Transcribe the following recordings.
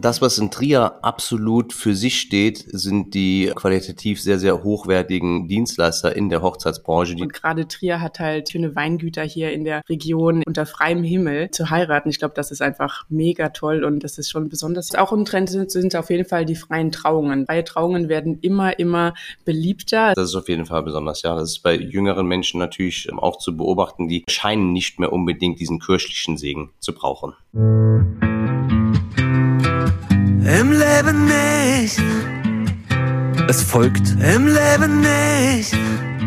Das, was in Trier absolut für sich steht, sind die qualitativ sehr, sehr hochwertigen Dienstleister in der Hochzeitsbranche. Und gerade Trier hat halt schöne Weingüter hier in der Region unter freiem Himmel zu heiraten. Ich glaube, das ist einfach mega toll und das ist schon besonders. Auch im Trend sind, sind auf jeden Fall die freien Trauungen. Freie Trauungen werden immer, immer beliebter. Das ist auf jeden Fall besonders, ja. Das ist bei jüngeren Menschen natürlich auch zu beobachten. Die scheinen nicht mehr unbedingt diesen kirchlichen Segen zu brauchen. Im Leben nicht. Es folgt Im Leben nicht.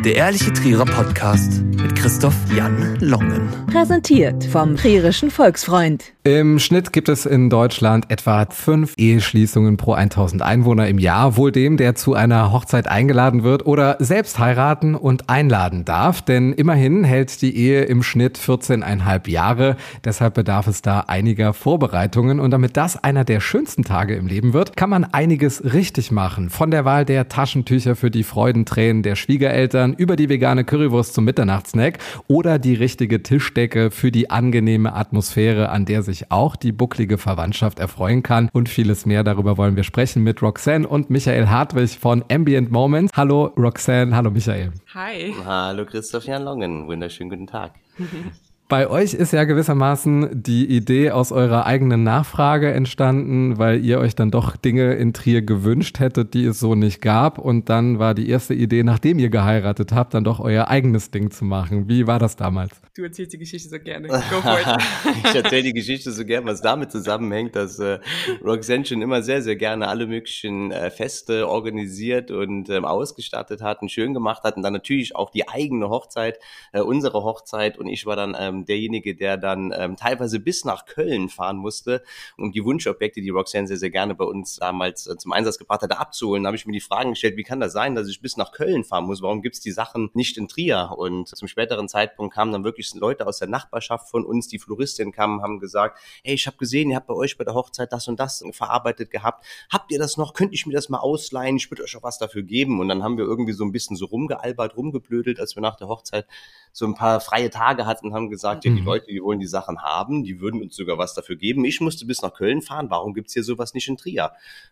Der ehrliche Trierer Podcast mit Christoph Jan Longen. Präsentiert vom Trierischen Volksfreund. Im Schnitt gibt es in Deutschland etwa fünf Eheschließungen pro 1000 Einwohner im Jahr. Wohl dem, der zu einer Hochzeit eingeladen wird oder selbst heiraten und einladen darf. Denn immerhin hält die Ehe im Schnitt 14,5 Jahre. Deshalb bedarf es da einiger Vorbereitungen. Und damit das einer der schönsten Tage im Leben wird, kann man einiges richtig machen. Von der Wahl der Taschentücher für die Freudentränen der Schwiegereltern über die vegane Currywurst zum Mitternachtssnack oder die richtige Tischdecke für die angenehme Atmosphäre, an der sich sich auch die bucklige Verwandtschaft erfreuen kann und vieles mehr. Darüber wollen wir sprechen mit Roxanne und Michael Hartwig von Ambient Moments. Hallo Roxanne, hallo Michael. Hi. Hallo Christoph Jan Longen, wunderschönen guten Tag. Bei euch ist ja gewissermaßen die Idee aus eurer eigenen Nachfrage entstanden, weil ihr euch dann doch Dinge in Trier gewünscht hättet, die es so nicht gab. Und dann war die erste Idee, nachdem ihr geheiratet habt, dann doch euer eigenes Ding zu machen. Wie war das damals? Du erzählst die Geschichte so gerne. Go for it. ich erzähle die Geschichte so gerne, was damit zusammenhängt, dass äh, Roxanne schon immer sehr, sehr gerne alle möglichen äh, Feste organisiert und ähm, ausgestattet hat und schön gemacht hat. Und dann natürlich auch die eigene Hochzeit, äh, unsere Hochzeit. Und ich war dann ähm, derjenige, der dann ähm, teilweise bis nach Köln fahren musste, um die Wunschobjekte, die Roxanne sehr, sehr gerne bei uns damals äh, zum Einsatz gebracht hatte, abzuholen. Da habe ich mir die Fragen gestellt, wie kann das sein, dass ich bis nach Köln fahren muss? Warum gibt's die Sachen nicht in Trier? Und zum späteren Zeitpunkt kamen dann wirklich Leute aus der Nachbarschaft von uns, die Floristin kamen, haben gesagt, hey, ich habe gesehen, ihr habt bei euch bei der Hochzeit das und das verarbeitet gehabt. Habt ihr das noch? Könnte ich mir das mal ausleihen? Ich würde euch auch was dafür geben. Und dann haben wir irgendwie so ein bisschen so rumgealbert, rumgeblödelt, als wir nach der Hochzeit so ein paar freie Tage hatten, haben gesagt, ja, die mhm. Leute, die wollen die Sachen haben, die würden uns sogar was dafür geben. Ich musste bis nach Köln fahren, warum gibt's hier sowas nicht in Trier?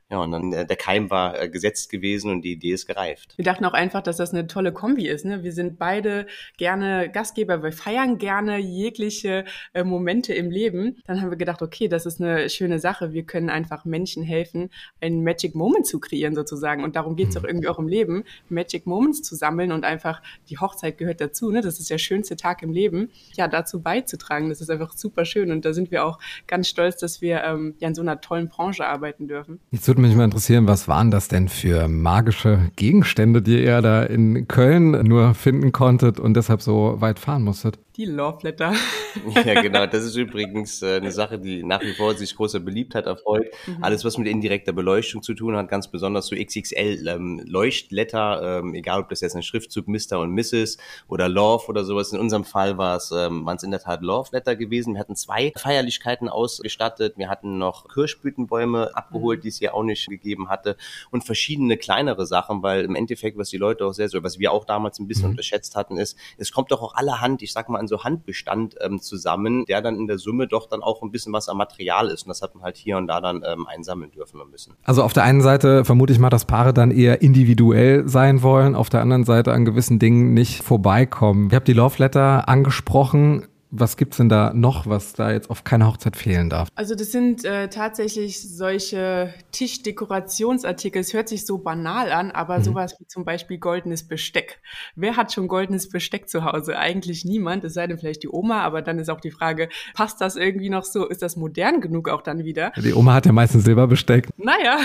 Ja, und dann äh, der Keim war äh, gesetzt gewesen und die Idee ist gereift. Wir dachten auch einfach, dass das eine tolle Kombi ist. Ne? Wir sind beide gerne Gastgeber, wir feiern gerne jegliche äh, Momente im Leben. Dann haben wir gedacht, okay, das ist eine schöne Sache. Wir können einfach Menschen helfen, einen Magic Moment zu kreieren sozusagen. Und darum geht's mhm. auch irgendwie auch im Leben, Magic Moments zu sammeln und einfach die Hochzeit gehört dazu. Ne? Das ist der schönste Tag im Leben. Ja, dazu beizutragen, das ist einfach super schön. Und da sind wir auch ganz stolz, dass wir ähm, ja in so einer tollen Branche arbeiten dürfen. Jetzt würde mich mal interessieren, was waren das denn für magische Gegenstände, die ihr da in Köln nur finden konntet und deshalb so weit fahren musstet? Die Love Letter. ja, genau. Das ist übrigens äh, eine Sache, die nach wie vor sich großer Beliebtheit erfreut. Mhm. Alles, was mit indirekter Beleuchtung zu tun hat, ganz besonders so XXL ähm, ähm, egal ob das jetzt ein Schriftzug Mr. und Mrs. oder Love oder sowas. In unserem Fall war es ähm, waren es in der Tat Love Letter gewesen. Wir hatten zwei Feierlichkeiten ausgestattet. Wir hatten noch Kirschblütenbäume abgeholt, mhm. die es hier auch nicht gegeben hatte und verschiedene kleinere Sachen, weil im Endeffekt, was die Leute auch sehr so, was wir auch damals ein bisschen mhm. unterschätzt hatten, ist, es kommt doch auch allerhand, ich sag mal, so Handbestand ähm, zusammen, der dann in der Summe doch dann auch ein bisschen was am Material ist. Und das hat man halt hier und da dann ähm, einsammeln dürfen müssen. Also auf der einen Seite vermute ich mal, dass Paare dann eher individuell sein wollen, auf der anderen Seite an gewissen Dingen nicht vorbeikommen. Ich habe die Love Letter angesprochen. Was gibt's denn da noch, was da jetzt auf keine Hochzeit fehlen darf? Also das sind äh, tatsächlich solche Tischdekorationsartikel. Es hört sich so banal an, aber mhm. sowas wie zum Beispiel goldenes Besteck. Wer hat schon goldenes Besteck zu Hause? Eigentlich niemand, es sei denn vielleicht die Oma, aber dann ist auch die Frage, passt das irgendwie noch so? Ist das modern genug auch dann wieder? Die Oma hat ja meistens Silberbesteck. Naja,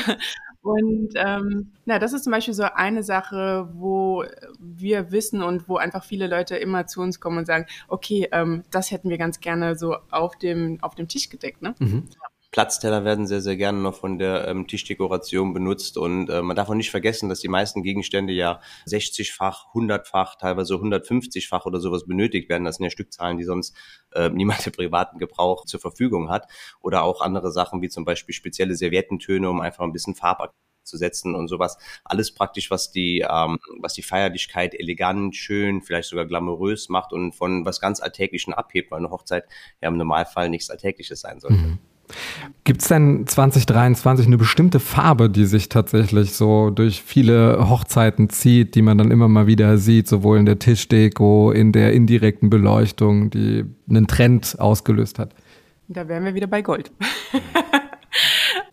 und ähm, na, das ist zum Beispiel so eine Sache, wo wir wissen und wo einfach viele Leute immer zu uns kommen und sagen, okay, ähm, das hätten wir ganz gerne so auf dem, auf dem Tisch gedeckt. Ne? Mhm. Platzteller werden sehr, sehr gerne noch von der ähm, Tischdekoration benutzt und äh, man darf auch nicht vergessen, dass die meisten Gegenstände ja 60-fach, 100-fach, teilweise 150-fach oder sowas benötigt werden. Das sind ja Stückzahlen, die sonst äh, niemand im privaten Gebrauch zur Verfügung hat. Oder auch andere Sachen wie zum Beispiel spezielle Serviettentöne, um einfach ein bisschen Farb zu setzen und sowas. Alles praktisch, was die, ähm, was die Feierlichkeit elegant, schön, vielleicht sogar glamourös macht und von was ganz Alltäglichen abhebt, weil eine Hochzeit ja im Normalfall nichts Alltägliches sein sollte. Mhm. Gibt es denn 2023 eine bestimmte Farbe, die sich tatsächlich so durch viele Hochzeiten zieht, die man dann immer mal wieder sieht, sowohl in der Tischdeko, in der indirekten Beleuchtung, die einen Trend ausgelöst hat? Da wären wir wieder bei Gold.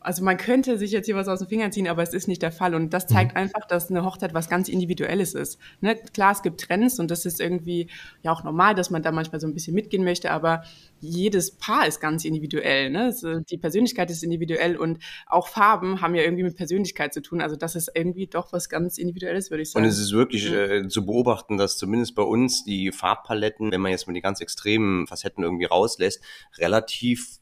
Also man könnte sich jetzt hier was aus den Fingern ziehen, aber es ist nicht der Fall. Und das zeigt mhm. einfach, dass eine Hochzeit was ganz Individuelles ist. Ne? Klar, es gibt Trends und das ist irgendwie ja auch normal, dass man da manchmal so ein bisschen mitgehen möchte, aber jedes Paar ist ganz individuell. Ne? Also die Persönlichkeit ist individuell und auch Farben haben ja irgendwie mit Persönlichkeit zu tun. Also das ist irgendwie doch was ganz Individuelles, würde ich sagen. Und es ist wirklich äh, zu beobachten, dass zumindest bei uns die Farbpaletten, wenn man jetzt mal die ganz extremen Facetten irgendwie rauslässt, relativ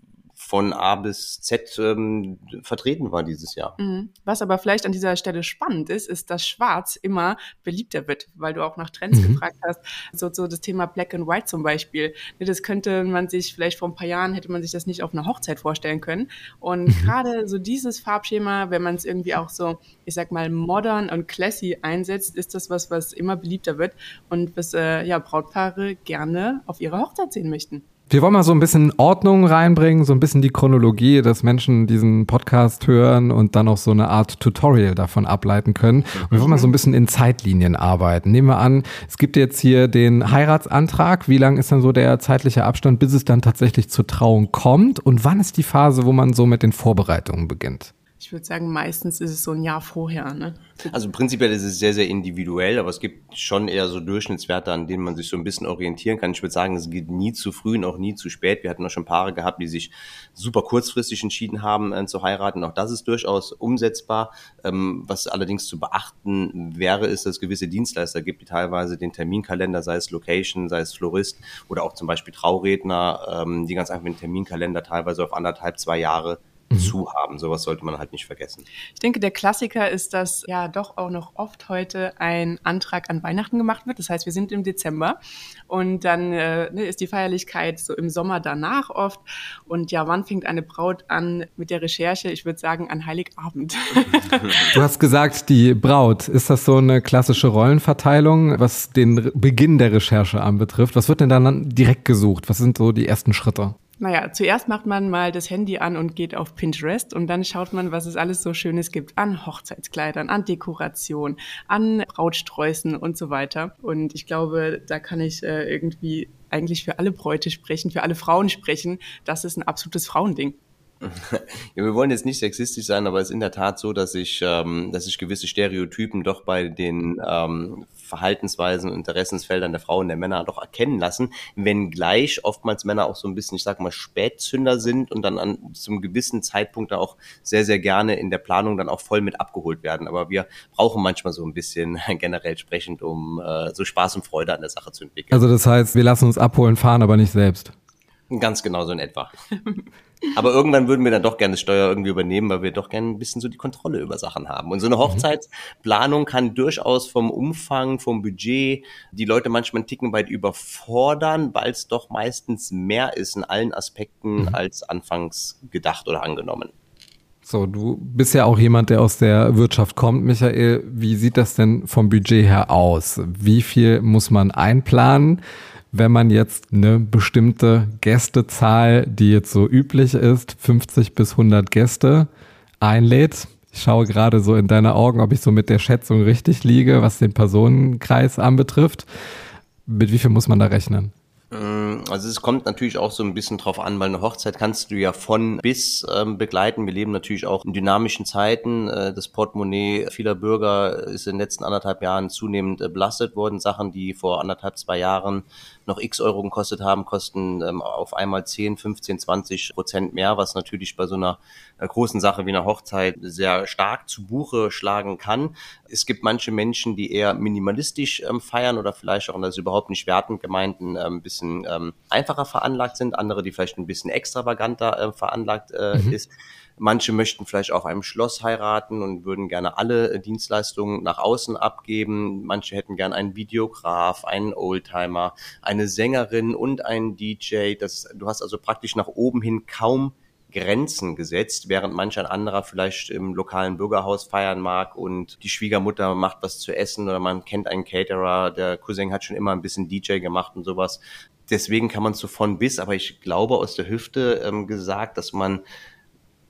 von A bis Z ähm, vertreten war dieses Jahr. Mhm. Was aber vielleicht an dieser Stelle spannend ist, ist, dass Schwarz immer beliebter wird, weil du auch nach Trends mhm. gefragt hast. So, so das Thema Black and White zum Beispiel. Das könnte man sich vielleicht vor ein paar Jahren hätte man sich das nicht auf einer Hochzeit vorstellen können. Und mhm. gerade so dieses Farbschema, wenn man es irgendwie auch so, ich sag mal, modern und classy einsetzt, ist das was, was immer beliebter wird und was äh, ja Brautpaare gerne auf ihrer Hochzeit sehen möchten. Wir wollen mal so ein bisschen Ordnung reinbringen, so ein bisschen die Chronologie, dass Menschen diesen Podcast hören und dann auch so eine Art Tutorial davon ableiten können. Und wir wollen mal so ein bisschen in Zeitlinien arbeiten. Nehmen wir an, es gibt jetzt hier den Heiratsantrag. Wie lang ist dann so der zeitliche Abstand, bis es dann tatsächlich zur Trauung kommt? Und wann ist die Phase, wo man so mit den Vorbereitungen beginnt? Ich würde sagen, meistens ist es so ein Jahr vorher. Ne? Also prinzipiell ist es sehr, sehr individuell, aber es gibt schon eher so Durchschnittswerte, an denen man sich so ein bisschen orientieren kann. Ich würde sagen, es geht nie zu früh und auch nie zu spät. Wir hatten auch schon Paare gehabt, die sich super kurzfristig entschieden haben äh, zu heiraten. Auch das ist durchaus umsetzbar. Ähm, was allerdings zu beachten wäre, ist, dass es gewisse Dienstleister gibt, die teilweise den Terminkalender, sei es Location, sei es Florist oder auch zum Beispiel Trauredner, ähm, die ganz einfach den Terminkalender teilweise auf anderthalb, zwei Jahre mhm. zu haben. Sowas sollte man halt nicht vergessen. Ich denke, der Klassiker ist, dass ja doch auch noch oft heute ein Antrag an Weihnachten gemacht wird. Das heißt, wir sind im Dezember und dann äh, ne, ist die Feierlichkeit so im Sommer danach oft. Und ja, wann fängt eine Braut an mit der Recherche? Ich würde sagen, an Heiligabend. Du hast gesagt, die Braut. Ist das so eine klassische Rollenverteilung, was den Beginn der Recherche anbetrifft? Was wird denn dann direkt gesucht? Was sind so die ersten Schritte? Naja, zuerst macht man mal das Handy an und geht auf Pinterest und dann schaut man, was es alles so Schönes gibt an Hochzeitskleidern, an Dekoration, an Brautsträußen und so weiter. Und ich glaube, da kann ich äh, irgendwie eigentlich für alle Bräute sprechen, für alle Frauen sprechen. Das ist ein absolutes Frauending. Ja, wir wollen jetzt nicht sexistisch sein, aber es ist in der Tat so, dass sich, ähm, dass sich gewisse Stereotypen doch bei den ähm, Verhaltensweisen und Interessensfeldern der Frauen und der Männer doch erkennen lassen, wenngleich oftmals Männer auch so ein bisschen, ich sag mal, Spätzünder sind und dann an zum gewissen Zeitpunkt da auch sehr, sehr gerne in der Planung dann auch voll mit abgeholt werden. Aber wir brauchen manchmal so ein bisschen generell sprechend, um äh, so Spaß und Freude an der Sache zu entwickeln. Also das heißt, wir lassen uns abholen, fahren aber nicht selbst. Ganz genau so in etwa. Aber irgendwann würden wir dann doch gerne Steuer irgendwie übernehmen, weil wir doch gerne ein bisschen so die Kontrolle über Sachen haben. Und so eine mhm. Hochzeitsplanung kann durchaus vom Umfang, vom Budget die Leute manchmal einen Ticken weit überfordern, weil es doch meistens mehr ist in allen Aspekten mhm. als anfangs gedacht oder angenommen. So, du bist ja auch jemand, der aus der Wirtschaft kommt. Michael, wie sieht das denn vom Budget her aus? Wie viel muss man einplanen? Wenn man jetzt eine bestimmte Gästezahl, die jetzt so üblich ist, 50 bis 100 Gäste einlädt. Ich schaue gerade so in deine Augen, ob ich so mit der Schätzung richtig liege, was den Personenkreis anbetrifft. Mit wie viel muss man da rechnen? Mm, also es kommt natürlich auch so ein bisschen drauf an, weil eine Hochzeit kannst du ja von bis ähm, begleiten. Wir leben natürlich auch in dynamischen Zeiten. Äh, das Portemonnaie vieler Bürger ist in den letzten anderthalb Jahren zunehmend äh, belastet worden. Sachen, die vor anderthalb, zwei Jahren noch x Euro gekostet haben, kosten ähm, auf einmal 10, 15, 20 Prozent mehr, was natürlich bei so einer äh, großen Sache wie einer Hochzeit sehr stark zu Buche schlagen kann. Es gibt manche Menschen, die eher minimalistisch ähm, feiern oder vielleicht auch, und das ist überhaupt nicht wertend gemeint, ein ähm, bisschen ähm, einfacher veranlagt sind, andere, die vielleicht ein bisschen extravaganter äh, veranlagt äh, mhm. ist. Manche möchten vielleicht auf einem Schloss heiraten und würden gerne alle äh, Dienstleistungen nach außen abgeben. Manche hätten gerne einen Videograf, einen Oldtimer, eine Sängerin und einen DJ. Das, du hast also praktisch nach oben hin kaum Grenzen gesetzt, während manch ein anderer vielleicht im lokalen Bürgerhaus feiern mag und die Schwiegermutter macht was zu essen oder man kennt einen Caterer, der Cousin hat schon immer ein bisschen DJ gemacht und sowas. Deswegen kann man so von bis, aber ich glaube aus der Hüfte ähm, gesagt, dass man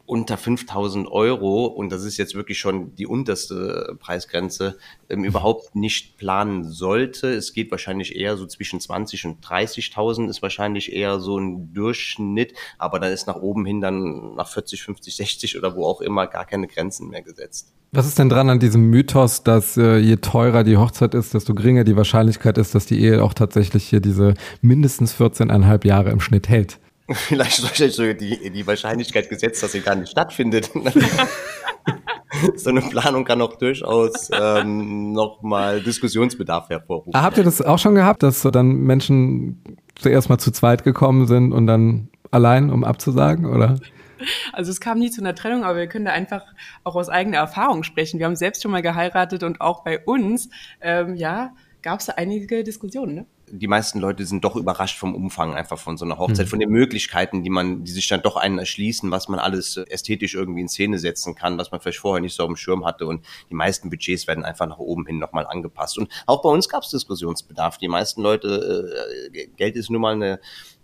unter 5000 Euro, und das ist jetzt wirklich schon die unterste Preisgrenze, ähm, überhaupt nicht planen sollte. Es geht wahrscheinlich eher so zwischen 20 und 30.000 ist wahrscheinlich eher so ein Durchschnitt, aber dann ist nach oben hin dann nach 40, 50, 60 oder wo auch immer gar keine Grenzen mehr gesetzt. Was ist denn dran an diesem Mythos, dass äh, je teurer die Hochzeit ist, desto geringer die Wahrscheinlichkeit ist, dass die Ehe auch tatsächlich hier diese mindestens 14,5 Jahre im Schnitt hält? Vielleicht sogar die, die Wahrscheinlichkeit gesetzt, dass sie gar nicht stattfindet. so eine Planung kann auch durchaus ähm, nochmal Diskussionsbedarf hervorrufen. Ah, habt ihr das auch schon gehabt, dass so dann Menschen zuerst mal zu zweit gekommen sind und dann allein, um abzusagen, oder? Also es kam nie zu einer Trennung, aber wir können da einfach auch aus eigener Erfahrung sprechen. Wir haben selbst schon mal geheiratet und auch bei uns, ähm, ja, gab es da einige Diskussionen. Ne? Die meisten Leute sind doch überrascht vom Umfang einfach von so einer Hochzeit, mhm. von den Möglichkeiten, die man, die sich dann doch einen erschließen, was man alles ästhetisch irgendwie in Szene setzen kann, was man vielleicht vorher nicht so auf dem Schirm hatte. Und die meisten Budgets werden einfach nach oben hin nochmal angepasst. Und auch bei uns gab es Diskussionsbedarf. Die meisten Leute, äh, Geld ist nun mal eine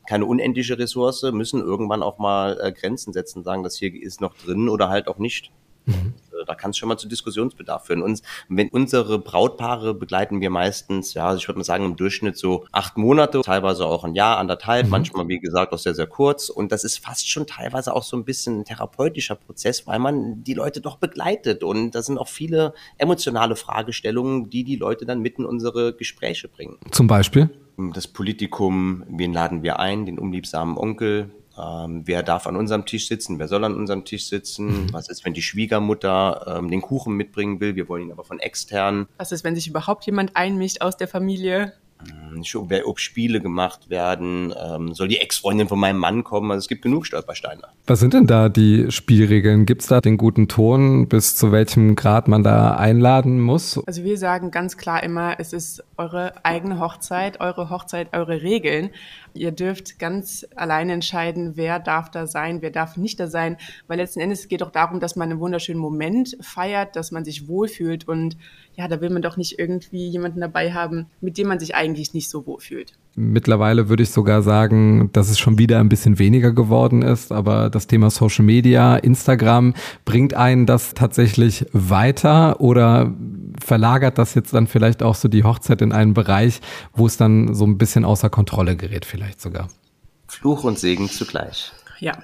keine unendliche Ressource, müssen irgendwann auch mal äh, Grenzen setzen, sagen, das hier ist noch drin oder halt auch nicht. Mhm. Da kann es schon mal zu Diskussionsbedarf führen. Und wenn unsere Brautpaare begleiten wir meistens, ja, also ich würde mal sagen, im Durchschnitt so acht Monate, teilweise auch ein Jahr, anderthalb, mhm. manchmal, wie gesagt, auch sehr, sehr kurz. Und das ist fast schon teilweise auch so ein bisschen ein therapeutischer Prozess, weil man die Leute doch begleitet. Und da sind auch viele emotionale Fragestellungen, die die Leute dann mitten in unsere Gespräche bringen. Zum Beispiel? Das Politikum, wen laden wir ein? Den unliebsamen Onkel, ähm, wer darf an unserem Tisch sitzen? Wer soll an unserem Tisch sitzen? Mhm. Was ist, wenn die Schwiegermutter ähm, den Kuchen mitbringen will? Wir wollen ihn aber von extern. Was ist, wenn sich überhaupt jemand einmischt aus der Familie? Ob Spiele gemacht werden, ähm, soll die Ex-Freundin von meinem Mann kommen. Also es gibt genug Stolpersteine. Was sind denn da die Spielregeln? Gibt es da den guten Ton, bis zu welchem Grad man da einladen muss? Also wir sagen ganz klar immer, es ist eure eigene Hochzeit, eure Hochzeit, eure Regeln. Ihr dürft ganz alleine entscheiden, wer darf da sein, wer darf nicht da sein, weil letzten Endes geht auch darum, dass man einen wunderschönen Moment feiert, dass man sich wohlfühlt und ja, da will man doch nicht irgendwie jemanden dabei haben, mit dem man sich eigentlich nicht so wohl fühlt. Mittlerweile würde ich sogar sagen, dass es schon wieder ein bisschen weniger geworden ist, aber das Thema Social Media, Instagram, bringt einen das tatsächlich weiter oder verlagert das jetzt dann vielleicht auch so die Hochzeit in einen Bereich, wo es dann so ein bisschen außer Kontrolle gerät vielleicht sogar? Fluch und Segen zugleich. Ja,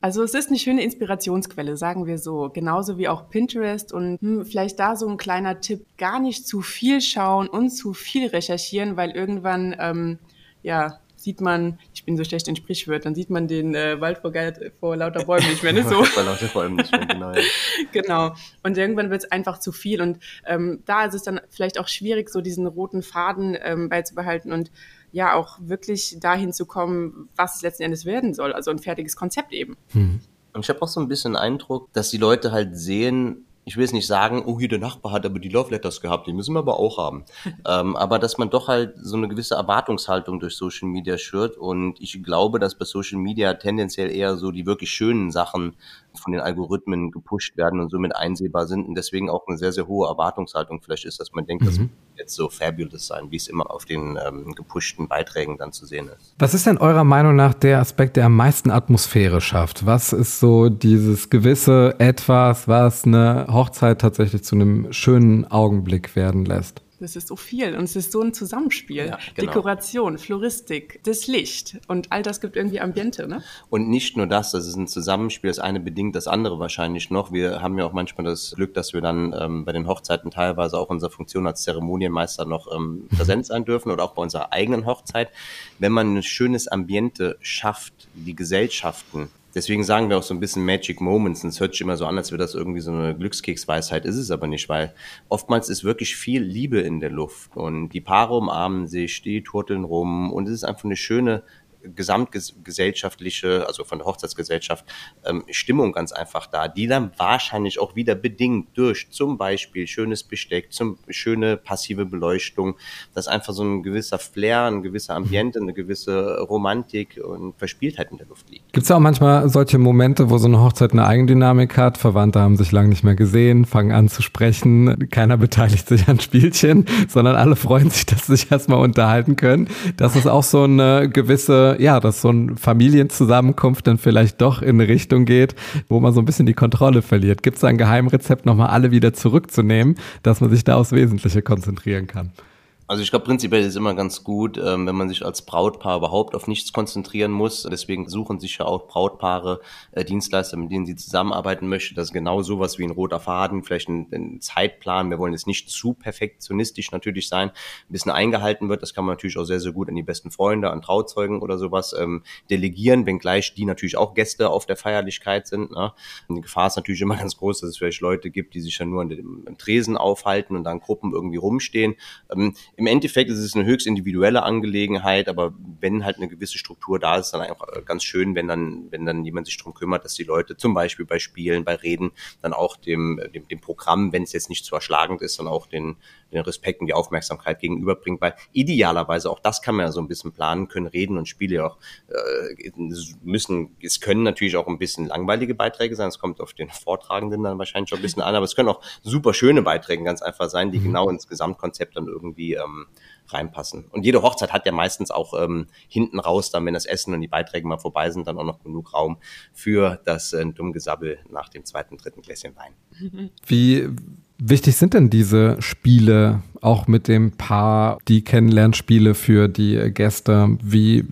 also es ist eine schöne Inspirationsquelle, sagen wir so. Genauso wie auch Pinterest und hm, vielleicht da so ein kleiner Tipp, gar nicht zu viel schauen und zu viel recherchieren, weil irgendwann, ähm, ja, sieht man, ich bin so schlecht in Sprichwörtern, sieht man den äh, Wald vor, vor, lauter Bäumen nicht mehr, ne? So. vor lauter Bäumen nicht mehr, genau. Ja. genau. Und irgendwann wird es einfach zu viel. Und ähm, da ist es dann vielleicht auch schwierig, so diesen roten Faden ähm, beizubehalten und ja auch wirklich dahin zu kommen, was es letzten Endes werden soll. Also ein fertiges Konzept eben. Mhm. Und ich habe auch so ein bisschen Eindruck, dass die Leute halt sehen, ich will es nicht sagen, oh, hier der Nachbar hat aber die Love Letters gehabt, die müssen wir aber auch haben. ähm, aber dass man doch halt so eine gewisse Erwartungshaltung durch Social Media schürt und ich glaube, dass bei Social Media tendenziell eher so die wirklich schönen Sachen von den Algorithmen gepusht werden und somit einsehbar sind und deswegen auch eine sehr, sehr hohe Erwartungshaltung vielleicht ist, dass man denkt, mhm. das wird jetzt so fabulous sein, wie es immer auf den ähm, gepushten Beiträgen dann zu sehen ist. Was ist denn eurer Meinung nach der Aspekt, der am meisten Atmosphäre schafft? Was ist so dieses gewisse Etwas, was eine Hochzeit tatsächlich zu einem schönen Augenblick werden lässt? Das ist so viel und es ist so ein Zusammenspiel. Ja, genau. Dekoration, Floristik, das Licht und all das gibt irgendwie Ambiente, ne? Und nicht nur das, das ist ein Zusammenspiel, das eine bedingt das andere wahrscheinlich noch. Wir haben ja auch manchmal das Glück, dass wir dann ähm, bei den Hochzeiten teilweise auch unsere Funktion als Zeremonienmeister noch ähm, präsent sein dürfen oder auch bei unserer eigenen Hochzeit. Wenn man ein schönes Ambiente schafft, die Gesellschaften Deswegen sagen wir auch so ein bisschen Magic Moments. Und es hört sich immer so an, als wäre das irgendwie so eine Glückskeksweisheit. Ist es aber nicht, weil oftmals ist wirklich viel Liebe in der Luft. Und die Paare umarmen sich, die turteln rum. Und es ist einfach eine schöne gesamtgesellschaftliche, also von der Hochzeitsgesellschaft, ähm, Stimmung ganz einfach da, die dann wahrscheinlich auch wieder bedingt durch zum Beispiel schönes Besteck, zum schöne passive Beleuchtung, dass einfach so ein gewisser Flair, ein gewisser Ambiente, eine gewisse Romantik und Verspieltheit in der Luft liegt. Gibt es auch manchmal solche Momente, wo so eine Hochzeit eine Eigendynamik hat? Verwandte haben sich lange nicht mehr gesehen, fangen an zu sprechen, keiner beteiligt sich an Spielchen, sondern alle freuen sich, dass sie sich erstmal unterhalten können. Das ist auch so eine gewisse, ja, dass so eine Familienzusammenkunft dann vielleicht doch in eine Richtung geht, wo man so ein bisschen die Kontrolle verliert. Gibt es da ein Geheimrezept, nochmal alle wieder zurückzunehmen, dass man sich da aufs Wesentliche konzentrieren kann? Also ich glaube, prinzipiell ist es immer ganz gut, ähm, wenn man sich als Brautpaar überhaupt auf nichts konzentrieren muss. Deswegen suchen sich ja auch Brautpaare äh, Dienstleister, mit denen sie zusammenarbeiten möchten. Das ist genau sowas wie ein roter Faden, vielleicht ein, ein Zeitplan. Wir wollen jetzt nicht zu perfektionistisch natürlich sein, ein bisschen eingehalten wird. Das kann man natürlich auch sehr, sehr gut an die besten Freunde, an Trauzeugen oder sowas ähm, delegieren, wenngleich die natürlich auch Gäste auf der Feierlichkeit sind. Ne? die Gefahr ist natürlich immer ganz groß, dass es vielleicht Leute gibt, die sich ja nur an dem, Tresen aufhalten und dann Gruppen irgendwie rumstehen. Ähm, im Endeffekt ist es eine höchst individuelle Angelegenheit, aber wenn halt eine gewisse Struktur da ist, dann einfach äh, ganz schön, wenn dann, wenn dann jemand sich darum kümmert, dass die Leute zum Beispiel bei Spielen, bei Reden dann auch dem, dem, dem Programm, wenn es jetzt nicht zu erschlagend ist, dann auch den, den Respekt und die Aufmerksamkeit gegenüberbringt, weil idealerweise auch das kann man ja so ein bisschen planen können, Reden und Spiele auch äh, müssen, es können natürlich auch ein bisschen langweilige Beiträge sein, es kommt auf den Vortragenden dann wahrscheinlich schon ein bisschen an, aber es können auch super schöne Beiträge ganz einfach sein, die mhm. genau ins Gesamtkonzept dann irgendwie ähm, reinpassen. Und jede Hochzeit hat ja meistens auch ähm, hinten raus, dann wenn das Essen und die Beiträge mal vorbei sind, dann auch noch genug Raum für das äh, Dummgesabbel nach dem zweiten, dritten Gläschen Wein. Wie wichtig sind denn diese Spiele auch mit dem Paar, die Kennenlernspiele für die Gäste? Wie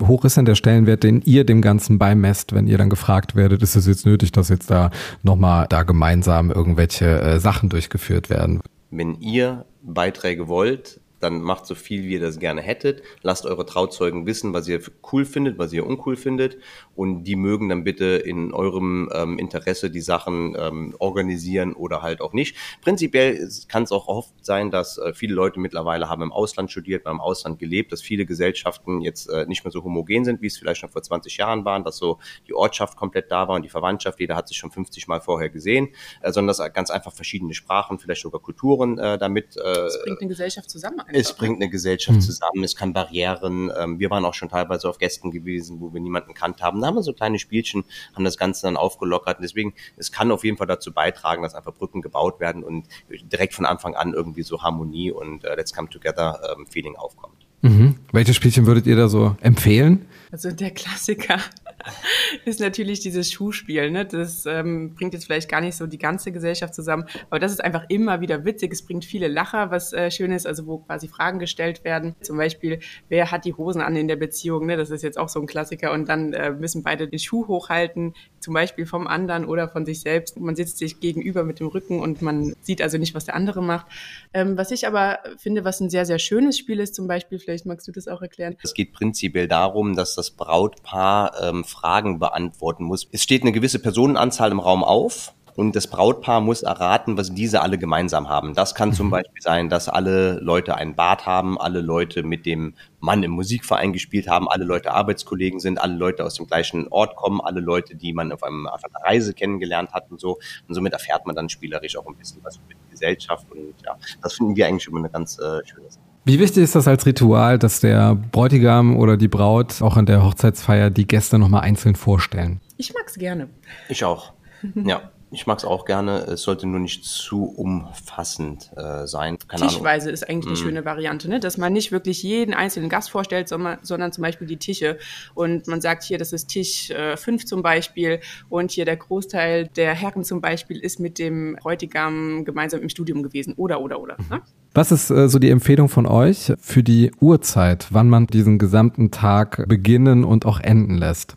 hoch ist denn der Stellenwert, den ihr dem Ganzen beimesst, wenn ihr dann gefragt werdet, ist es jetzt nötig, dass jetzt da nochmal da gemeinsam irgendwelche äh, Sachen durchgeführt werden? Wenn ihr Beiträge wollt, dann macht so viel, wie ihr das gerne hättet. Lasst eure Trauzeugen wissen, was ihr cool findet, was ihr uncool findet. Und die mögen dann bitte in eurem ähm, Interesse die Sachen ähm, organisieren oder halt auch nicht. Prinzipiell kann es auch oft sein, dass äh, viele Leute mittlerweile haben im Ausland studiert, beim Ausland gelebt, dass viele Gesellschaften jetzt äh, nicht mehr so homogen sind, wie es vielleicht schon vor 20 Jahren waren, dass so die Ortschaft komplett da war und die Verwandtschaft, jeder hat sich schon 50 Mal vorher gesehen, äh, sondern dass ganz einfach verschiedene Sprachen, vielleicht sogar Kulturen äh, damit. Äh, das bringt eine Gesellschaft zusammen. Es bringt eine Gesellschaft mhm. zusammen, es kann Barrieren. Ähm, wir waren auch schon teilweise auf Gästen gewesen, wo wir niemanden kannt haben. Da haben wir so kleine Spielchen, haben das Ganze dann aufgelockert. Und deswegen, es kann auf jeden Fall dazu beitragen, dass einfach Brücken gebaut werden und direkt von Anfang an irgendwie so Harmonie und äh, Let's Come Together ähm, Feeling aufkommt. Mhm. Welche Spielchen würdet ihr da so empfehlen? Also der Klassiker ist natürlich dieses Schuhspiel. Ne? Das ähm, bringt jetzt vielleicht gar nicht so die ganze Gesellschaft zusammen, aber das ist einfach immer wieder witzig. Es bringt viele Lacher, was äh, schön ist, also wo quasi Fragen gestellt werden. Zum Beispiel, wer hat die Hosen an in der Beziehung? Ne? Das ist jetzt auch so ein Klassiker. Und dann äh, müssen beide den Schuh hochhalten, zum Beispiel vom anderen oder von sich selbst. Man sitzt sich gegenüber mit dem Rücken und man sieht also nicht, was der andere macht. Ähm, was ich aber finde, was ein sehr, sehr schönes Spiel ist, zum Beispiel, vielleicht magst du das auch erklären. Es geht prinzipiell darum, dass das Brautpaar ähm, Fragen beantworten muss. Es steht eine gewisse Personenanzahl im Raum auf und das Brautpaar muss erraten, was diese alle gemeinsam haben. Das kann zum mhm. Beispiel sein, dass alle Leute einen Bart haben, alle Leute mit dem Mann im Musikverein gespielt haben, alle Leute Arbeitskollegen sind, alle Leute aus dem gleichen Ort kommen, alle Leute, die man auf, einem, auf einer Reise kennengelernt hat und so. Und somit erfährt man dann spielerisch auch ein bisschen was über die Gesellschaft. Und ja, das finden wir eigentlich immer eine ganz äh, schöne Sache. Wie wichtig ist das als Ritual, dass der Bräutigam oder die Braut auch an der Hochzeitsfeier die Gäste nochmal einzeln vorstellen? Ich mag's gerne. Ich auch. Ja. Ich mag es auch gerne. Es sollte nur nicht zu umfassend äh, sein. Keine Tischweise Ahnung. ist eigentlich eine mm. schöne Variante, ne? dass man nicht wirklich jeden einzelnen Gast vorstellt, sondern, sondern zum Beispiel die Tische. Und man sagt hier, das ist Tisch 5 äh, zum Beispiel und hier der Großteil der Herren zum Beispiel ist mit dem Bräutigam gemeinsam im Studium gewesen. Oder, oder, oder. Ne? Was ist äh, so die Empfehlung von euch für die Uhrzeit, wann man diesen gesamten Tag beginnen und auch enden lässt?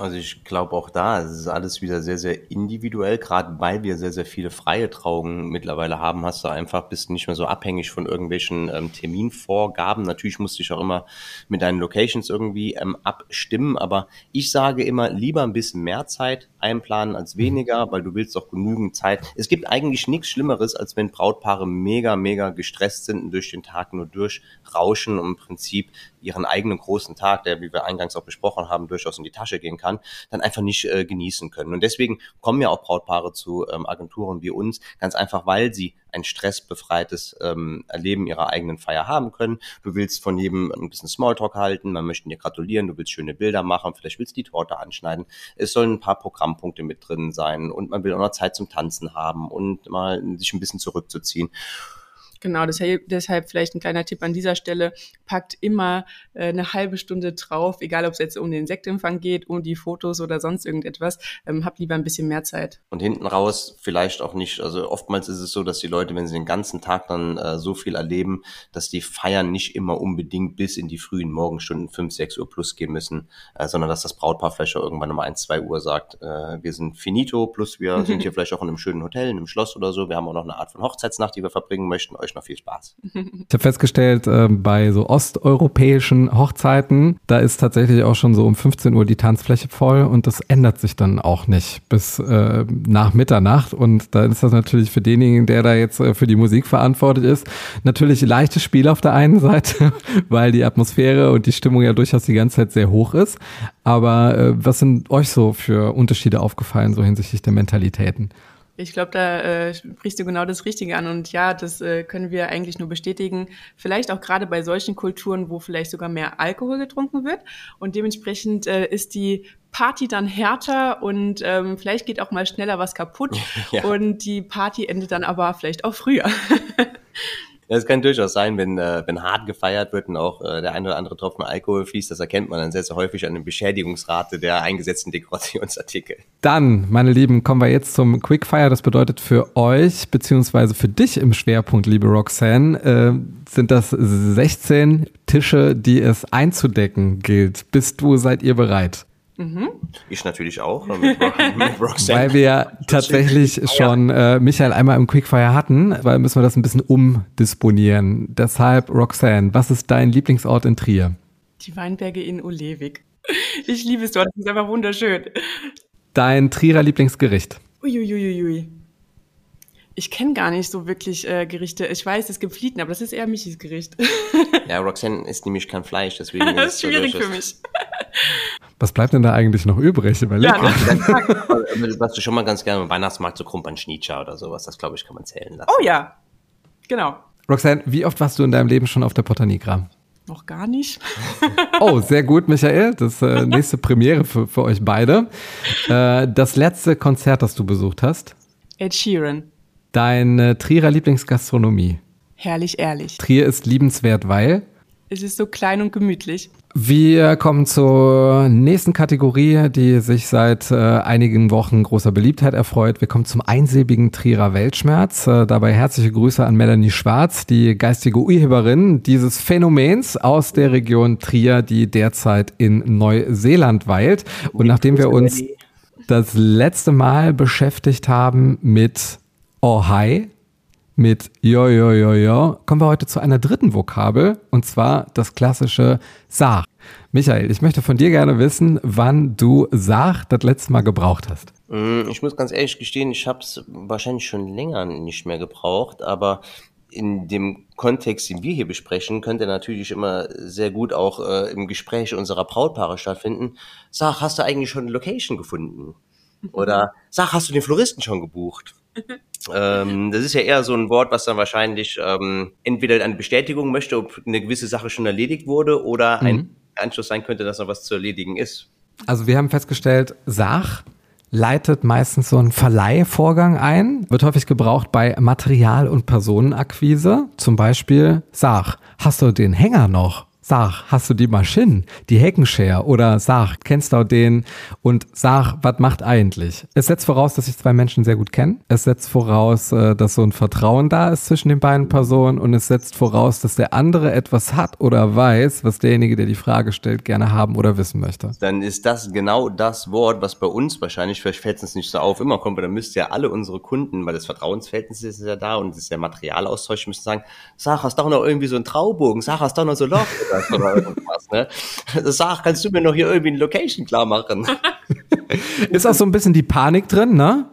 Also ich glaube auch da, es ist alles wieder sehr, sehr individuell, gerade weil wir sehr, sehr viele freie Trauungen mittlerweile haben, hast du einfach, bist nicht mehr so abhängig von irgendwelchen ähm, Terminvorgaben. Natürlich musst du dich auch immer mit deinen Locations irgendwie ähm, abstimmen, aber ich sage immer, lieber ein bisschen mehr Zeit einplanen als weniger, weil du willst auch genügend Zeit. Es gibt eigentlich nichts Schlimmeres, als wenn Brautpaare mega, mega gestresst sind und durch den Tag nur durchrauschen und im Prinzip ihren eigenen großen Tag, der, wie wir eingangs auch besprochen haben, durchaus in die Tasche gehen kann, dann einfach nicht äh, genießen können. Und deswegen kommen ja auch Brautpaare zu ähm, Agenturen wie uns, ganz einfach, weil sie ein stressbefreites ähm, Erleben ihrer eigenen Feier haben können. Du willst von jedem ein bisschen Smalltalk halten, man möchte dir gratulieren, du willst schöne Bilder machen, vielleicht willst du die Torte anschneiden. Es sollen ein paar Programmpunkte mit drin sein und man will auch noch Zeit zum Tanzen haben und mal sich ein bisschen zurückzuziehen. Genau, deshalb, deshalb vielleicht ein kleiner Tipp an dieser Stelle. Packt immer äh, eine halbe Stunde drauf, egal ob es jetzt um den Sektempfang geht, um die Fotos oder sonst irgendetwas. Ähm, habt lieber ein bisschen mehr Zeit. Und hinten raus vielleicht auch nicht, also oftmals ist es so, dass die Leute, wenn sie den ganzen Tag dann äh, so viel erleben, dass die Feiern nicht immer unbedingt bis in die frühen Morgenstunden 5, 6 Uhr plus gehen müssen, äh, sondern dass das Brautpaar vielleicht auch irgendwann um 1, 2 Uhr sagt, äh, wir sind finito, plus wir sind hier vielleicht auch in einem schönen Hotel, in einem Schloss oder so. Wir haben auch noch eine Art von Hochzeitsnacht, die wir verbringen möchten. Euch noch viel Spaß. Ich habe festgestellt, äh, bei so osteuropäischen Hochzeiten, da ist tatsächlich auch schon so um 15 Uhr die Tanzfläche voll und das ändert sich dann auch nicht bis äh, nach Mitternacht. Und da ist das natürlich für denjenigen, der da jetzt äh, für die Musik verantwortlich ist, natürlich leichtes Spiel auf der einen Seite, weil die Atmosphäre und die Stimmung ja durchaus die ganze Zeit sehr hoch ist. Aber äh, was sind euch so für Unterschiede aufgefallen, so hinsichtlich der Mentalitäten? Ich glaube, da äh, sprichst du genau das Richtige an. Und ja, das äh, können wir eigentlich nur bestätigen. Vielleicht auch gerade bei solchen Kulturen, wo vielleicht sogar mehr Alkohol getrunken wird. Und dementsprechend äh, ist die Party dann härter und ähm, vielleicht geht auch mal schneller was kaputt. Ja. Und die Party endet dann aber vielleicht auch früher. Es kann durchaus sein, wenn, äh, wenn hart gefeiert wird und auch äh, der ein oder andere Tropfen Alkohol fließt, das erkennt man dann sehr, sehr häufig an der Beschädigungsrate der eingesetzten Dekorationsartikel. Dann, meine Lieben, kommen wir jetzt zum Quickfire. Das bedeutet für euch, beziehungsweise für dich im Schwerpunkt, liebe Roxanne, äh, sind das 16 Tische, die es einzudecken gilt. Bist du, seid ihr bereit? Mhm. Ich natürlich auch. Mit, mit weil wir ja tatsächlich schon äh, Michael einmal im Quickfire hatten, weil müssen wir das ein bisschen umdisponieren. Deshalb, Roxanne, was ist dein Lieblingsort in Trier? Die Weinberge in Ulewig. Ich liebe es dort, es ist einfach wunderschön. Dein Trierer Lieblingsgericht? Uiuiuiui. Ich kenne gar nicht so wirklich äh, Gerichte. Ich weiß, es gibt Flieten, aber das ist eher Michis Gericht. ja, Roxanne isst nämlich kein Fleisch, deswegen das ist schwierig für mich. Was bleibt denn da eigentlich noch übrig? Überleg ja, was du schon mal ganz gerne im Weihnachtsmarkt so Krumpernschnitscher oder sowas, das glaube ich, kann man zählen lassen. Oh ja, genau. Roxanne, wie oft warst du in deinem Leben schon auf der Potanigra? Noch gar nicht. oh, sehr gut, Michael. Das äh, nächste Premiere für, für euch beide. Äh, das letzte Konzert, das du besucht hast? Ed Sheeran. Deine Trierer Lieblingsgastronomie? Herrlich ehrlich. Trier ist liebenswert, weil? Es ist so klein und gemütlich. Wir kommen zur nächsten Kategorie, die sich seit äh, einigen Wochen großer Beliebtheit erfreut. Wir kommen zum einsilbigen Trierer Weltschmerz. Äh, dabei herzliche Grüße an Melanie Schwarz, die geistige Urheberin dieses Phänomens aus der Region Trier, die derzeit in Neuseeland weilt. Und nachdem wir uns das letzte Mal beschäftigt haben mit Oh Hi, mit Jo, Jo, Jo, Jo kommen wir heute zu einer dritten Vokabel und zwar das klassische Sach. Michael, ich möchte von dir gerne wissen, wann du Sach das letzte Mal gebraucht hast. Mm, ich muss ganz ehrlich gestehen, ich habe es wahrscheinlich schon länger nicht mehr gebraucht, aber in dem Kontext, den wir hier besprechen, könnte natürlich immer sehr gut auch äh, im Gespräch unserer Brautpaare stattfinden. Sag, hast du eigentlich schon eine Location gefunden? Oder sag, hast du den Floristen schon gebucht? Ähm, das ist ja eher so ein Wort, was dann wahrscheinlich ähm, entweder eine Bestätigung möchte, ob eine gewisse Sache schon erledigt wurde, oder mhm. ein Anschluss sein könnte, dass noch was zu erledigen ist. Also wir haben festgestellt, Sach leitet meistens so einen Verleihvorgang ein, wird häufig gebraucht bei Material- und Personenakquise. Zum Beispiel, Sach, hast du den Hänger noch? Sag, hast du die Maschinen, die Heckenshare oder sag, kennst du den und sag, was macht eigentlich? Es setzt voraus, dass sich zwei Menschen sehr gut kennen. Es setzt voraus, äh, dass so ein Vertrauen da ist zwischen den beiden Personen und es setzt voraus, dass der andere etwas hat oder weiß, was derjenige, der die Frage stellt, gerne haben oder wissen möchte. Dann ist das genau das Wort, was bei uns wahrscheinlich, vielleicht fällt es nicht so auf, immer kommt, weil dann müsst ja alle unsere Kunden, weil das Vertrauensverhältnis ist ja da und es ist ja Materialaustausch, müssen sagen, sag, hast du doch noch irgendwie so einen Traubogen, sag, hast du doch noch so Loch oder irgendwas, ne? Sag, kannst du mir noch hier irgendwie eine Location klar machen? Ist auch so ein bisschen die Panik drin, ne?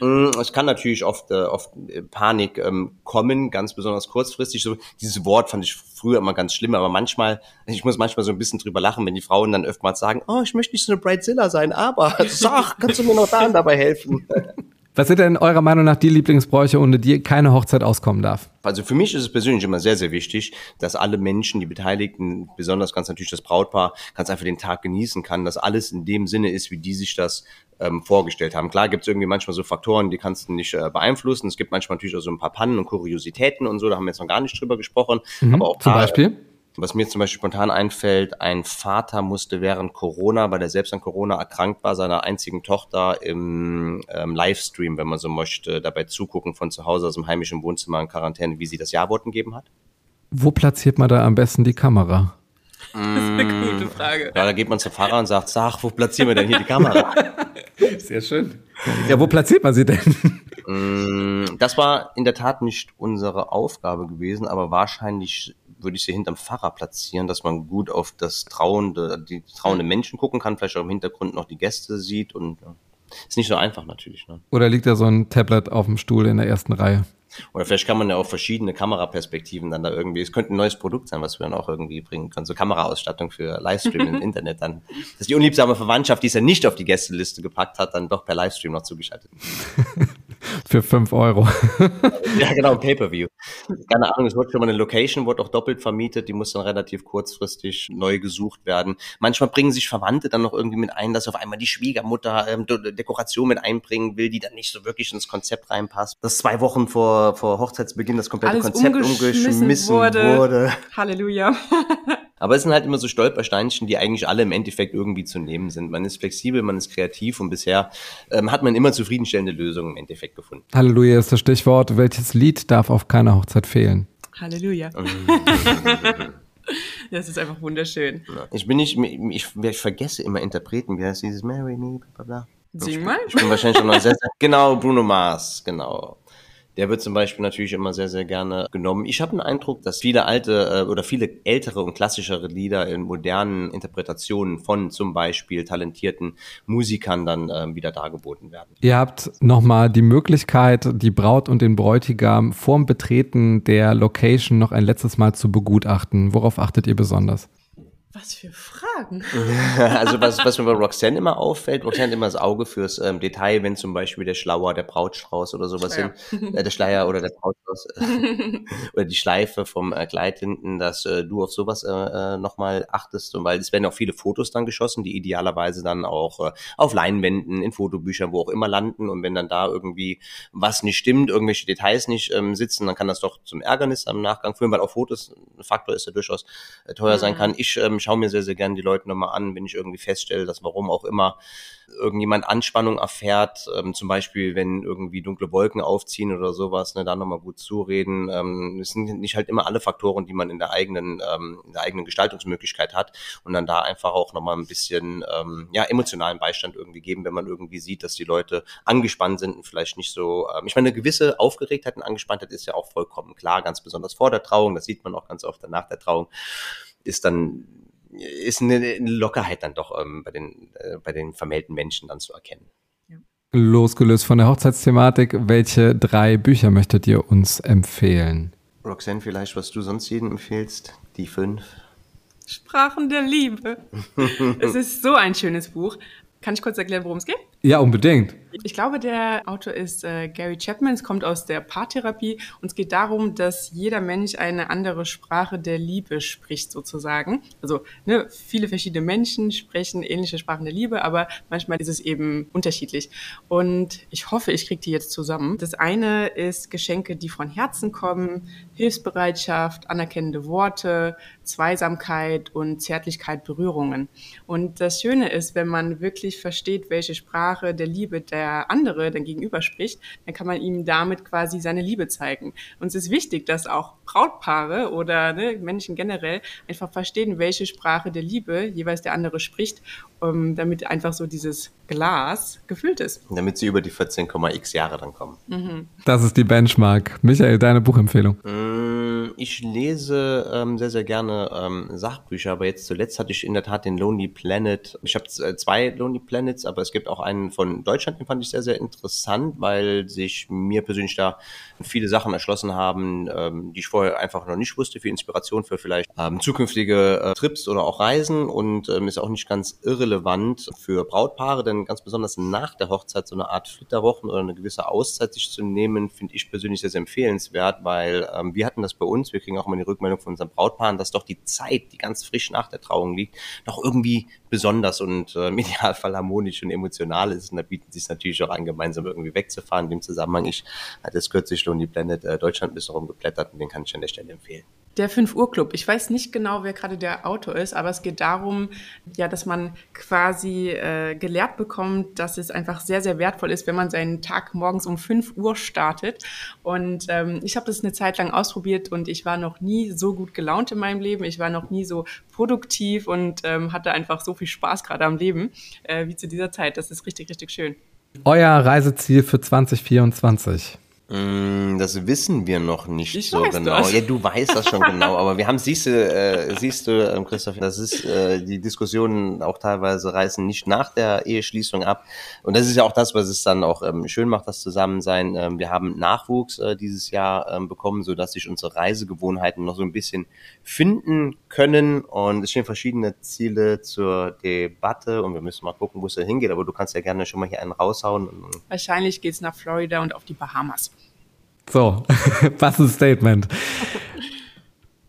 Mm, Es kann natürlich oft, äh, oft äh, Panik ähm, kommen, ganz besonders kurzfristig. So, dieses Wort fand ich früher immer ganz schlimm, aber manchmal, ich muss manchmal so ein bisschen drüber lachen, wenn die Frauen dann öfters sagen, oh, ich möchte nicht so eine Brightzilla sein, aber sag, kannst du mir noch da und dabei helfen? Was sind denn eurer Meinung nach die Lieblingsbräuche, ohne die keine Hochzeit auskommen darf? Also für mich ist es persönlich immer sehr, sehr wichtig, dass alle Menschen, die Beteiligten, besonders ganz natürlich das Brautpaar, ganz einfach den Tag genießen kann, dass alles in dem Sinne ist, wie die sich das ähm, vorgestellt haben. Klar gibt es irgendwie manchmal so Faktoren, die kannst du nicht äh, beeinflussen. Es gibt manchmal natürlich auch so ein paar Pannen und Kuriositäten und so, da haben wir jetzt noch gar nicht drüber gesprochen. aber auch Zum Beispiel? Was mir zum Beispiel spontan einfällt, ein Vater musste während Corona, weil er selbst an Corona erkrankt war, seiner einzigen Tochter im ähm, Livestream, wenn man so möchte, dabei zugucken von zu Hause aus dem heimischen Wohnzimmer in Quarantäne, wie sie das Jawort gegeben hat. Wo platziert man da am besten die Kamera? Das ist eine gute Frage. Ja, da geht man zum Fahrer und sagt, sag, wo platzieren wir denn hier die Kamera? Sehr schön. Ja, wo platziert man sie denn? Mm, Das war in der Tat nicht unsere Aufgabe gewesen, aber wahrscheinlich würde ich sie hinterm Pfarrer platzieren, dass man gut auf das trauende, die trauende Menschen gucken kann, vielleicht auch im Hintergrund noch die Gäste sieht und ja. ist nicht so einfach natürlich. Ne? Oder liegt da so ein Tablet auf dem Stuhl in der ersten Reihe? Oder vielleicht kann man ja auch verschiedene Kameraperspektiven dann da irgendwie, es könnte ein neues Produkt sein, was wir dann auch irgendwie bringen können, so Kameraausstattung für Livestream im Internet dann, dass die unliebsame Verwandtschaft, die es ja nicht auf die Gästeliste gepackt hat, dann doch per Livestream noch zugeschaltet. Für fünf Euro. Ja, genau, ein Pay-Per-View. Keine Ahnung, es wurde schon mal eine Location, wurde auch doppelt vermietet, die muss dann relativ kurzfristig neu gesucht werden. Manchmal bringen sich Verwandte dann noch irgendwie mit ein, dass auf einmal die Schwiegermutter ähm, De- Dekoration mit einbringen will, die dann nicht so wirklich ins Konzept reinpasst. Dass zwei Wochen vor, vor Hochzeitsbeginn das komplette Alles Konzept umgeschmissen wurde. wurde. Halleluja. Aber es sind halt immer so Stolpersteinchen, die eigentlich alle im Endeffekt irgendwie zu nehmen sind. Man ist flexibel, man ist kreativ und bisher ähm, hat man immer zufriedenstellende Lösungen im Endeffekt gefunden. Halleluja ist das Stichwort. Welches Lied darf auf keiner Hochzeit fehlen? Halleluja. Das ist einfach wunderschön. Ich bin nicht, ich, ich vergesse immer Interpreten, wie heißt dieses Marry Me, bla bla. Sing mal. Ich bin wahrscheinlich schon mal sehr, sehr, genau, Bruno Mars, genau. Der wird zum Beispiel natürlich immer sehr, sehr gerne genommen. Ich habe den Eindruck, dass viele alte äh, oder viele ältere und klassischere Lieder in modernen Interpretationen von zum Beispiel talentierten Musikern dann ähm, wieder dargeboten werden. Ihr habt nochmal die Möglichkeit, die Braut und den Bräutigam vorm Betreten der Location noch ein letztes Mal zu begutachten. Worauf achtet ihr besonders? Was für Fragen. Also was, was mir bei Roxanne immer auffällt, Roxanne hat immer das Auge fürs ähm, Detail, wenn zum Beispiel der Schlauer, der Brautstrauß oder sowas Schleier. sind, äh, der Schleier oder der Brautstrauß äh, oder die Schleife vom äh, Kleid hinten, dass äh, du auf sowas äh, äh, nochmal achtest und weil es werden auch viele Fotos dann geschossen, die idealerweise dann auch äh, auf Leinwänden, in Fotobüchern, wo auch immer landen und wenn dann da irgendwie was nicht stimmt, irgendwelche Details nicht ähm, sitzen, dann kann das doch zum Ärgernis am Nachgang führen, weil auch Fotos ein Faktor ist, der durchaus äh, teuer sein kann. Ich ähm, schaue mir sehr, sehr gerne die Leute nochmal an, wenn ich irgendwie feststelle, dass warum auch immer irgendjemand Anspannung erfährt, ähm, zum Beispiel wenn irgendwie dunkle Wolken aufziehen oder sowas, ne, da nochmal gut zureden. Ähm, es sind nicht halt immer alle Faktoren, die man in der eigenen, ähm, in der eigenen Gestaltungsmöglichkeit hat und dann da einfach auch nochmal ein bisschen ähm, ja, emotionalen Beistand irgendwie geben, wenn man irgendwie sieht, dass die Leute angespannt sind und vielleicht nicht so, ähm, ich meine, eine gewisse Aufgeregtheit und Angespanntheit ist ja auch vollkommen klar, ganz besonders vor der Trauung, das sieht man auch ganz oft dann nach der Trauung, ist dann ist eine eine Lockerheit dann doch ähm, bei den äh, bei den vermählten Menschen dann zu erkennen. Losgelöst von der Hochzeitsthematik, welche drei Bücher möchtet ihr uns empfehlen? Roxanne, vielleicht, was du sonst jedem empfehlst, die fünf. Sprachen der Liebe. es ist so ein schönes Buch. Kann ich kurz erklären, worum es geht? Ja, unbedingt. Ich glaube, der Autor ist äh, Gary Chapman. Es kommt aus der Paartherapie und es geht darum, dass jeder Mensch eine andere Sprache der Liebe spricht, sozusagen. Also ne, viele verschiedene Menschen sprechen ähnliche Sprachen der Liebe, aber manchmal ist es eben unterschiedlich. Und ich hoffe, ich kriege die jetzt zusammen. Das eine ist Geschenke, die von Herzen kommen, Hilfsbereitschaft, anerkennende Worte, Zweisamkeit und Zärtlichkeit, Berührungen. Und das Schöne ist, wenn man wirklich versteht, welche Sprache der Liebe der andere dann gegenüber spricht, dann kann man ihm damit quasi seine Liebe zeigen. Und es ist wichtig, dass auch Brautpaare oder ne, Menschen generell einfach verstehen, welche Sprache der Liebe jeweils der andere spricht, um, damit einfach so dieses Glas gefüllt ist. Damit sie über die 14,x Jahre dann kommen. Das ist die Benchmark. Michael, deine Buchempfehlung. Mm, ich lese ähm, sehr, sehr gerne ähm, Sachbücher, aber jetzt zuletzt hatte ich in der Tat den Lonely Planet. Ich habe äh, zwei Lonely Planets, aber es gibt auch einen von Deutschland, den fand ich sehr, sehr interessant, weil sich mir persönlich da viele Sachen erschlossen haben, ähm, die ich vorher einfach noch nicht wusste, für Inspiration für vielleicht ähm, zukünftige äh, Trips oder auch Reisen. Und ähm, ist auch nicht ganz irrelevant für Brautpaare, denn ganz besonders nach der Hochzeit so eine Art Flitterwochen oder eine gewisse Auszeit sich zu nehmen, finde ich persönlich sehr, sehr empfehlenswert, weil ähm, wir hatten das bei uns, wir kriegen auch immer die Rückmeldung von unseren Brautpaaren, dass doch die Zeit, die ganz frisch nach der Trauung liegt, doch irgendwie besonders und äh, im Idealfall harmonisch und emotional ist. Und da bietet es sich natürlich auch an, gemeinsam irgendwie wegzufahren. In dem Zusammenhang, ich hatte es kürzlich schon die Planet äh, Deutschland ein bisschen rumgeblättert und den kann ich an der Stelle empfehlen. Der 5 Uhr Club. Ich weiß nicht genau, wer gerade der Autor ist, aber es geht darum, ja, dass man quasi äh, gelehrt bekommt, dass es einfach sehr, sehr wertvoll ist, wenn man seinen Tag morgens um 5 Uhr startet. Und ähm, ich habe das eine Zeit lang ausprobiert und ich war noch nie so gut gelaunt in meinem Leben. Ich war noch nie so produktiv und ähm, hatte einfach so viel Spaß gerade am Leben äh, wie zu dieser Zeit. Das ist richtig, richtig schön. Euer Reiseziel für 2024. Mm, das wissen wir noch nicht Ich so genau. das. Ja, du weißt das schon genau, aber wir haben, siehst du, äh, siehst du, ähm, Christoph, das ist, äh, die Diskussionen auch teilweise reißen nicht nach der Eheschließung ab. Und das ist ja auch das, was es dann auch ähm, schön macht, das Zusammensein. Ähm, wir haben Nachwuchs äh, dieses Jahr ähm, bekommen, so dass sich unsere Reisegewohnheiten noch so ein bisschen finden können. Und es stehen verschiedene Ziele zur Debatte und wir müssen mal gucken, wo es da hingeht. Aber du kannst ja gerne schon mal hier einen raushauen. Wahrscheinlich geht's nach Florida und auf die Bahamas. So, was ein Statement.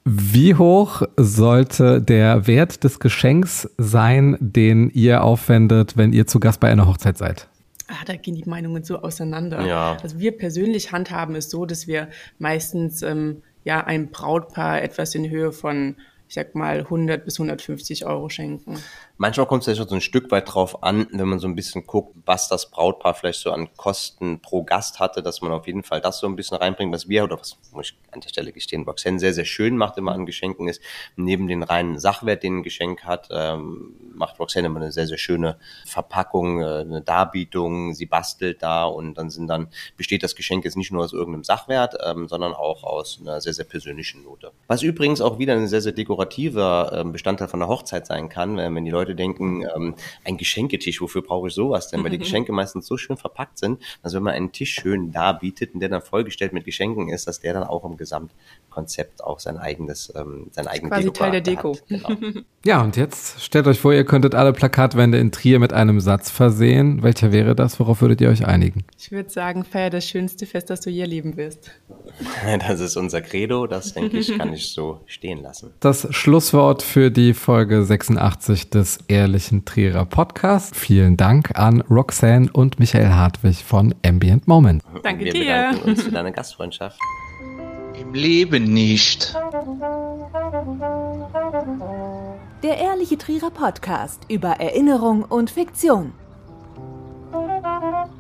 Wie hoch sollte der Wert des Geschenks sein, den ihr aufwendet, wenn ihr zu Gast bei einer Hochzeit seid? Ah, da gehen die Meinungen so auseinander. Ja. Also wir persönlich handhaben es so, dass wir meistens ähm, ja einem Brautpaar etwas in Höhe von, ich sag mal, 100 bis 150 Euro schenken. Manchmal kommt es ja schon so ein Stück weit drauf an, wenn man so ein bisschen guckt, was das Brautpaar vielleicht so an Kosten pro Gast hatte, dass man auf jeden Fall das so ein bisschen reinbringt, was wir, oder was muss ich an der Stelle gestehen, Roxanne sehr, sehr schön macht immer an Geschenken ist, neben den reinen Sachwert, den ein Geschenk hat, ähm, macht Roxanne immer eine sehr, sehr schöne Verpackung, äh, eine Darbietung, sie bastelt da und dann sind dann, besteht das Geschenk jetzt nicht nur aus irgendeinem Sachwert, ähm, sondern auch aus einer sehr, sehr persönlichen Note. Was übrigens auch wieder ein sehr, sehr dekorativer ähm, Bestandteil von der Hochzeit sein kann, äh, wenn die Leute denken, ähm, ein Geschenketisch, wofür brauche ich sowas denn? Weil die Geschenke meistens so schön verpackt sind, dass wenn man einen Tisch schön darbietet und der dann vollgestellt mit Geschenken ist, dass der dann auch im Gesamtkonzept auch sein eigenes, ähm, sein eigenes quasi Teil der Deko. Deko. Hat. Genau. Ja, und jetzt stellt euch vor, ihr könntet alle Plakatwände in Trier mit einem Satz versehen. Welcher wäre das? Worauf würdet ihr euch einigen? Ich würde sagen, feier das schönste Fest, das du je leben wirst. Das ist unser Credo, das denke ich, kann ich so stehen lassen. Das Schlusswort für die Folge 86 des Ehrlichen Trierer Podcasts. Vielen Dank an Roxanne und Michael Hartwig von Ambient Moment. Danke Wir dir. bedanken uns für deine Gastfreundschaft. Im Leben nicht. Der Ehrliche Trierer Podcast über Erinnerung und Fiktion.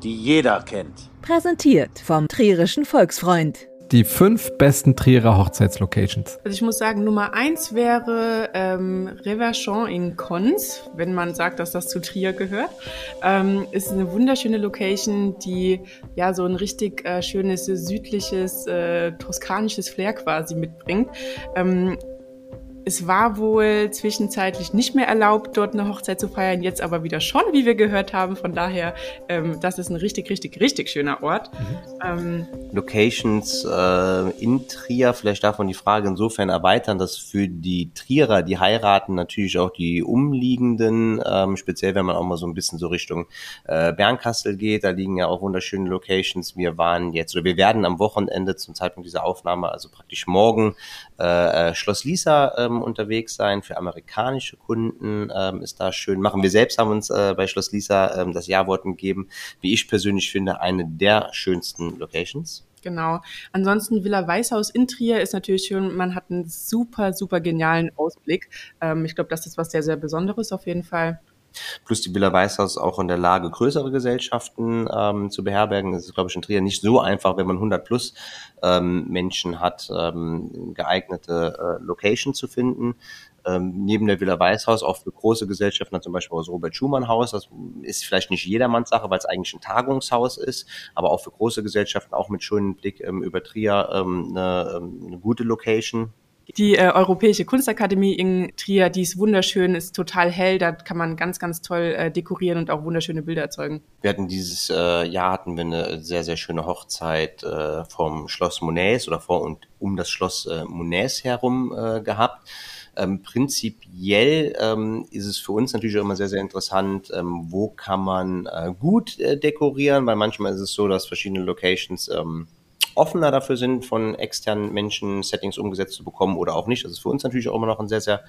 die jeder kennt. Präsentiert vom Trierischen Volksfreund. Die fünf besten Trierer Hochzeitslocations. Also ich muss sagen, Nummer eins wäre ähm, Reverchon in Cons, wenn man sagt, dass das zu Trier gehört. Ähm, ist eine wunderschöne Location, die ja so ein richtig äh, schönes südliches, äh, toskanisches Flair quasi mitbringt. Ähm, es war wohl zwischenzeitlich nicht mehr erlaubt, dort eine Hochzeit zu feiern, jetzt aber wieder schon, wie wir gehört haben. Von daher, ähm, das ist ein richtig, richtig, richtig schöner Ort. Ähm, Locations äh, in Trier, vielleicht darf man die Frage insofern erweitern, dass für die Trierer, die heiraten, natürlich auch die umliegenden, ähm, speziell wenn man auch mal so ein bisschen so Richtung äh, Bernkastel geht, da liegen ja auch wunderschöne Locations. Wir waren jetzt, oder wir werden am Wochenende zum Zeitpunkt dieser Aufnahme, also praktisch morgen, äh, äh, Schloss Lisa ähm, unterwegs sein. Für amerikanische Kunden ähm, ist da schön. Machen wir selbst, haben uns äh, bei Schloss Lisa ähm, das Ja-Wort gegeben. Wie ich persönlich finde, eine der schönsten Locations. Genau. Ansonsten Villa Weißhaus in Trier ist natürlich schön. Man hat einen super, super genialen Ausblick. Ähm, ich glaube, das ist was sehr, sehr Besonderes auf jeden Fall. Plus die Villa Weißhaus auch in der Lage, größere Gesellschaften ähm, zu beherbergen. Das ist, glaube ich, in Trier nicht so einfach, wenn man 100 plus ähm, Menschen hat, ähm, geeignete äh, Location zu finden. ähm, neben der Villa Weißhaus auch für große Gesellschaften, zum Beispiel das Robert Schumann Haus, das ist vielleicht nicht jedermanns Sache, weil es eigentlich ein Tagungshaus ist, aber auch für große Gesellschaften, auch mit schönem Blick ähm, über Trier, ähm, eine, ähm, eine gute Location. Die äh, Europäische Kunstakademie in Trier, die ist wunderschön, ist total hell, da kann man ganz, ganz toll äh, dekorieren und auch wunderschöne Bilder erzeugen. Wir hatten dieses äh, Jahr hatten wir eine sehr, sehr schöne Hochzeit äh, vom Schloss Monets oder vor und um das Schloss äh, Monets herum äh, gehabt. Ähm, prinzipiell ähm, ist es für uns natürlich auch immer sehr, sehr interessant, ähm, wo kann man äh, gut äh, dekorieren, weil manchmal ist es so, dass verschiedene Locations ähm, offener dafür sind, von externen Menschen Settings umgesetzt zu bekommen oder auch nicht. Das ist für uns natürlich auch immer noch ein sehr, sehr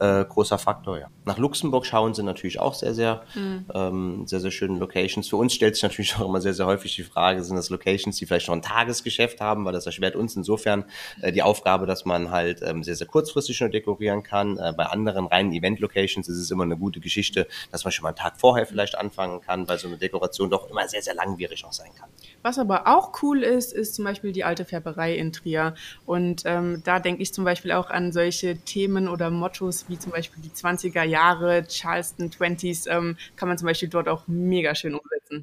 äh, großer Faktor. Ja. Nach Luxemburg schauen sie natürlich auch sehr, sehr, mhm. ähm, sehr, sehr schöne Locations. Für uns stellt sich natürlich auch immer sehr, sehr häufig die Frage, sind das Locations, die vielleicht noch ein Tagesgeschäft haben, weil das erschwert uns insofern äh, die Aufgabe, dass man halt ähm, sehr, sehr kurzfristig nur dekorieren kann. Äh, bei anderen reinen Event-Locations ist es immer eine gute Geschichte, dass man schon mal einen Tag vorher vielleicht anfangen kann, weil so eine Dekoration doch immer sehr, sehr langwierig auch sein kann. Was aber auch cool ist, ist zum Beispiel die alte Färberei in Trier. Und ähm, da denke ich zum Beispiel auch an solche Themen oder Mottos wie zum Beispiel die 20er Jahre, Charleston 20s, ähm, kann man zum Beispiel dort auch mega schön umsetzen.